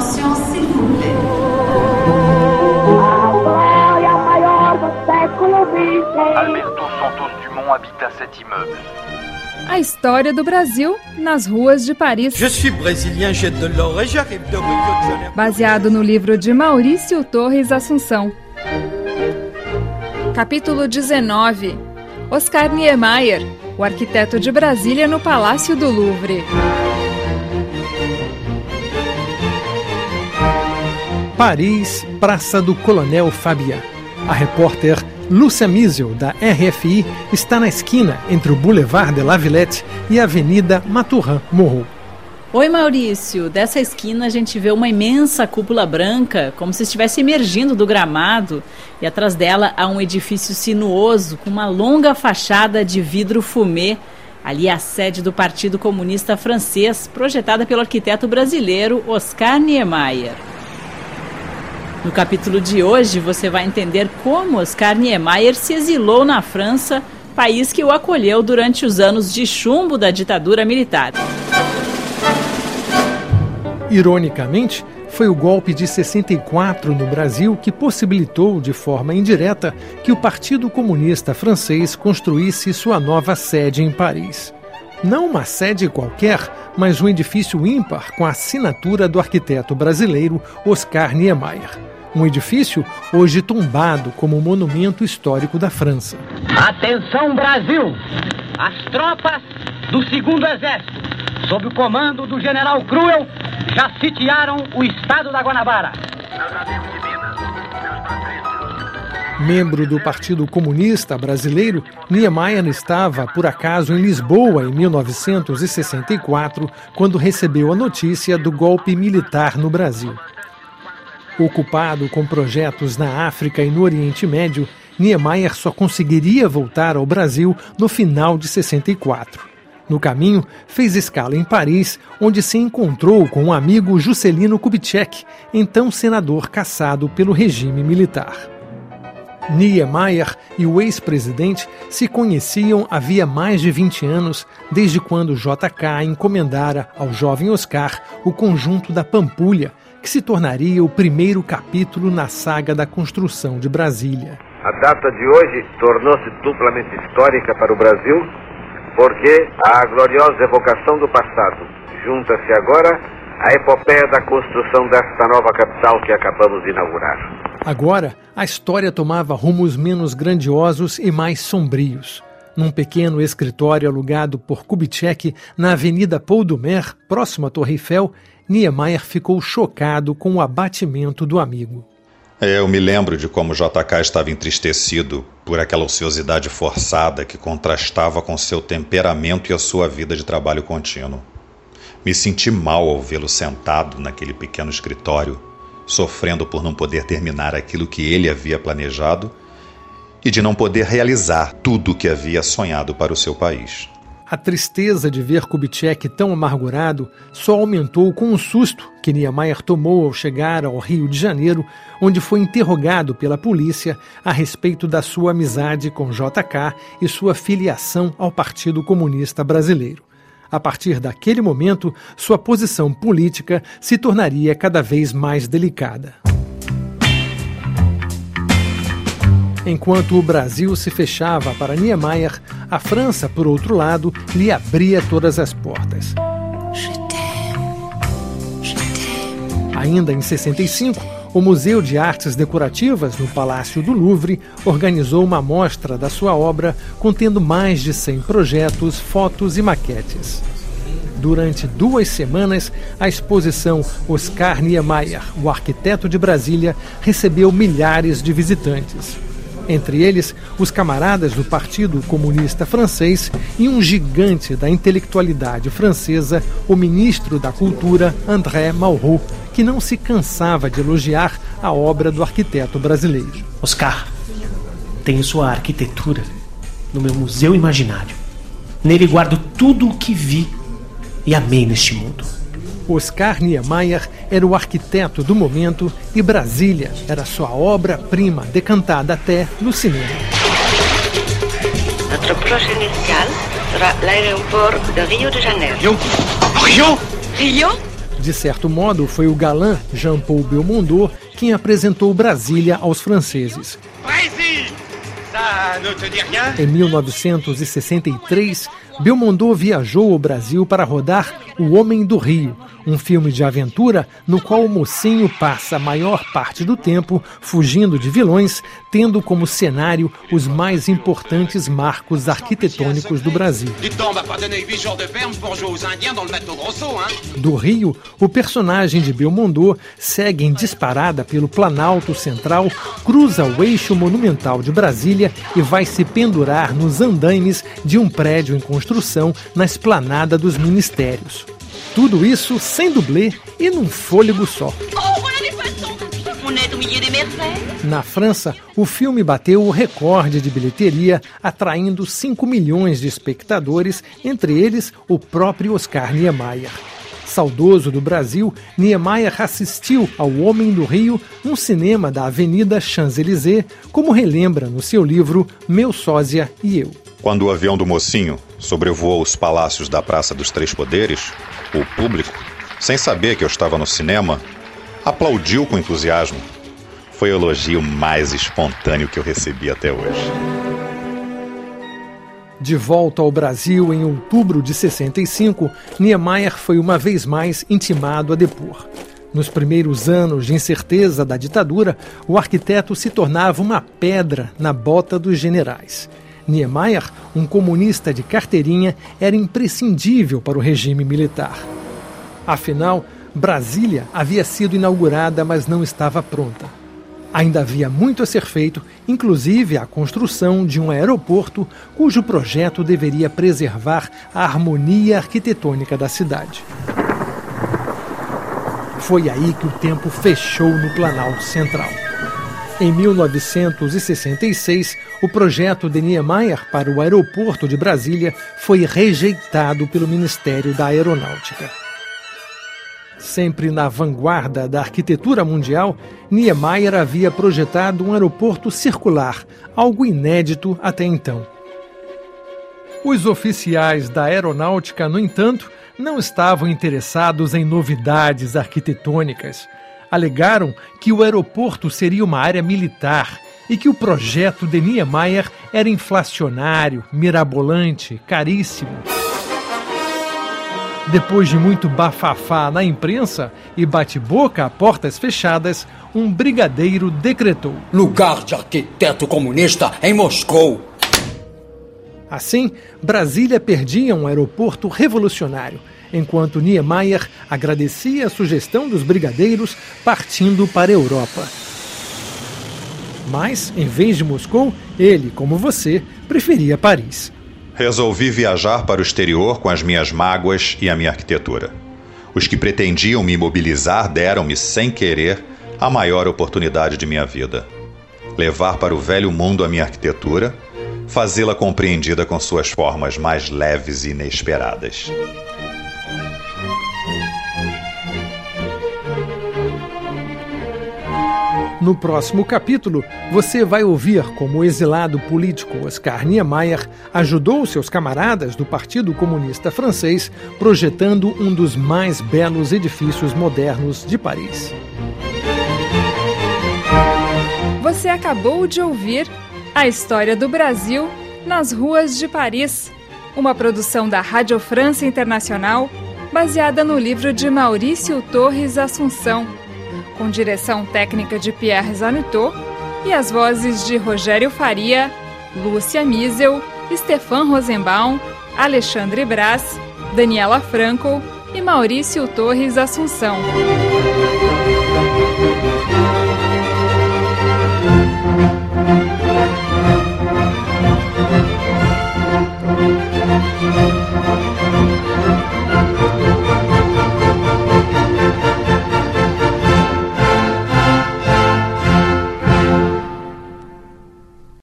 Attention, s'il vous plaît. Alberto Santos Dumont habita cet immeuble. A história do Brasil nas ruas de Paris. Je suis brésilien, j'ai de l'or et j'arrive de Rio de Janeiro. Baseado no livro de Maurício Torres Assunção. Capítulo 19. Oscar Niemeyer, o arquiteto de Brasília no Palácio do Louvre. Paris, Praça do Coronel Fabian. A repórter Lúcia Miesel, da RFI, está na esquina entre o Boulevard de la Villette e a Avenida Maturin Morro. Oi, Maurício. Dessa esquina a gente vê uma imensa cúpula branca, como se estivesse emergindo do gramado, e atrás dela há um edifício sinuoso com uma longa fachada de vidro fumê. Ali é a sede do Partido Comunista Francês, projetada pelo arquiteto brasileiro Oscar Niemeyer. No capítulo de hoje, você vai entender como Oscar Niemeyer se exilou na França, país que o acolheu durante os anos de chumbo da ditadura militar. Ironicamente, foi o golpe de 64 no Brasil que possibilitou, de forma indireta, que o Partido Comunista Francês construísse sua nova sede em Paris. Não uma sede qualquer, mas um edifício ímpar com a assinatura do arquiteto brasileiro Oscar Niemeyer. Um edifício hoje tombado como monumento histórico da França. Atenção, Brasil! As tropas do Segundo Exército, sob o comando do general Cruel, já sitiaram o estado da Guanabara. Membro do Partido Comunista Brasileiro, Niemeyer estava, por acaso, em Lisboa em 1964, quando recebeu a notícia do golpe militar no Brasil. Ocupado com projetos na África e no Oriente Médio, Niemeyer só conseguiria voltar ao Brasil no final de 64. No caminho, fez escala em Paris, onde se encontrou com o amigo Juscelino Kubitschek, então senador caçado pelo regime militar. Niemeyer e o ex-presidente se conheciam havia mais de 20 anos, desde quando JK encomendara ao jovem Oscar o conjunto da Pampulha, que se tornaria o primeiro capítulo na saga da construção de Brasília. A data de hoje tornou-se duplamente histórica para o Brasil, porque a gloriosa evocação do passado junta-se agora à epopeia da construção desta nova capital que acabamos de inaugurar. Agora, a história tomava rumos menos grandiosos e mais sombrios. Num pequeno escritório alugado por Kubitschek na Avenida Paul Dumer, próximo à Torre Eiffel, Niemeyer ficou chocado com o abatimento do amigo. Eu me lembro de como JK estava entristecido por aquela ociosidade forçada que contrastava com seu temperamento e a sua vida de trabalho contínuo. Me senti mal ao vê-lo sentado naquele pequeno escritório, sofrendo por não poder terminar aquilo que ele havia planejado e de não poder realizar tudo o que havia sonhado para o seu país. A tristeza de ver Kubitschek tão amargurado só aumentou com o susto que Niemeyer tomou ao chegar ao Rio de Janeiro, onde foi interrogado pela polícia a respeito da sua amizade com JK e sua filiação ao Partido Comunista Brasileiro. A partir daquele momento, sua posição política se tornaria cada vez mais delicada. Enquanto o Brasil se fechava para Niemeyer, a França, por outro lado, lhe abria todas as portas. Ainda em 65, o Museu de Artes Decorativas, no Palácio do Louvre, organizou uma mostra da sua obra contendo mais de 100 projetos, fotos e maquetes. Durante duas semanas, a exposição Oscar Niemeyer, o arquiteto de Brasília, recebeu milhares de visitantes entre eles os camaradas do Partido Comunista Francês e um gigante da intelectualidade francesa, o ministro da Cultura, André Malraux, que não se cansava de elogiar a obra do arquiteto brasileiro. Oscar, tenho sua arquitetura no meu museu imaginário. Nele guardo tudo o que vi e amei neste mundo. Oscar Niemeyer era o arquiteto do momento e Brasília era sua obra-prima, decantada até no cinema. Notre prochaine escale sera l'aéroport de Rio de Janeiro. Rio Rio Rio De certo modo, foi o galã Jean-Paul Belmondo quem apresentou Brasília aos franceses. Em 1963, Belmondo viajou ao Brasil para rodar O Homem do Rio, um filme de aventura no qual o mocinho passa a maior parte do tempo fugindo de vilões, tendo como cenário os mais importantes marcos arquitetônicos do Brasil. Do Rio, o personagem de Belmondo segue em disparada pelo Planalto Central, cruza o eixo monumental de Brasília e vai se pendurar nos andaimes de um prédio em construção na esplanada dos ministérios. Tudo isso sem dublê e num fôlego só. Na França, o filme bateu o recorde de bilheteria, atraindo 5 milhões de espectadores, entre eles o próprio Oscar Niemeyer. Saudoso do Brasil, Niemeyer assistiu ao Homem do Rio num cinema da Avenida Champs-Élysées, como relembra no seu livro Meu Sósia e Eu. Quando o avião do mocinho sobrevoou os palácios da Praça dos Três Poderes, o público, sem saber que eu estava no cinema, aplaudiu com entusiasmo. Foi o elogio mais espontâneo que eu recebi até hoje. De volta ao Brasil em outubro de 65, Niemeyer foi uma vez mais intimado a depor. Nos primeiros anos de incerteza da ditadura, o arquiteto se tornava uma pedra na bota dos generais. Niemeyer, um comunista de carteirinha, era imprescindível para o regime militar. Afinal, Brasília havia sido inaugurada, mas não estava pronta. Ainda havia muito a ser feito, inclusive a construção de um aeroporto cujo projeto deveria preservar a harmonia arquitetônica da cidade. Foi aí que o tempo fechou no Planalto Central. Em 1966, o projeto de Niemeyer para o aeroporto de Brasília foi rejeitado pelo Ministério da Aeronáutica. Sempre na vanguarda da arquitetura mundial, Niemeyer havia projetado um aeroporto circular, algo inédito até então. Os oficiais da aeronáutica, no entanto, não estavam interessados em novidades arquitetônicas. Alegaram que o aeroporto seria uma área militar e que o projeto de Niemeyer era inflacionário, mirabolante, caríssimo. Depois de muito bafafá na imprensa e bate-boca a portas fechadas, um brigadeiro decretou: Lugar de arquiteto comunista em Moscou. Assim, Brasília perdia um aeroporto revolucionário, enquanto Niemeyer agradecia a sugestão dos brigadeiros partindo para a Europa. Mas, em vez de Moscou, ele, como você, preferia Paris. Resolvi viajar para o exterior com as minhas mágoas e a minha arquitetura. Os que pretendiam me imobilizar deram-me, sem querer, a maior oportunidade de minha vida. Levar para o velho mundo a minha arquitetura, fazê-la compreendida com suas formas mais leves e inesperadas. No próximo capítulo, você vai ouvir como o exilado político Oscar Niemeyer ajudou seus camaradas do Partido Comunista Francês projetando um dos mais belos edifícios modernos de Paris. Você acabou de ouvir a história do Brasil nas ruas de Paris, uma produção da Rádio França Internacional baseada no livro de Maurício Torres Assunção com direção técnica de Pierre Zanutot e as vozes de Rogério Faria, Lúcia Miesel, Stefan Rosenbaum, Alexandre Brás, Daniela Franco e Maurício Torres Assunção.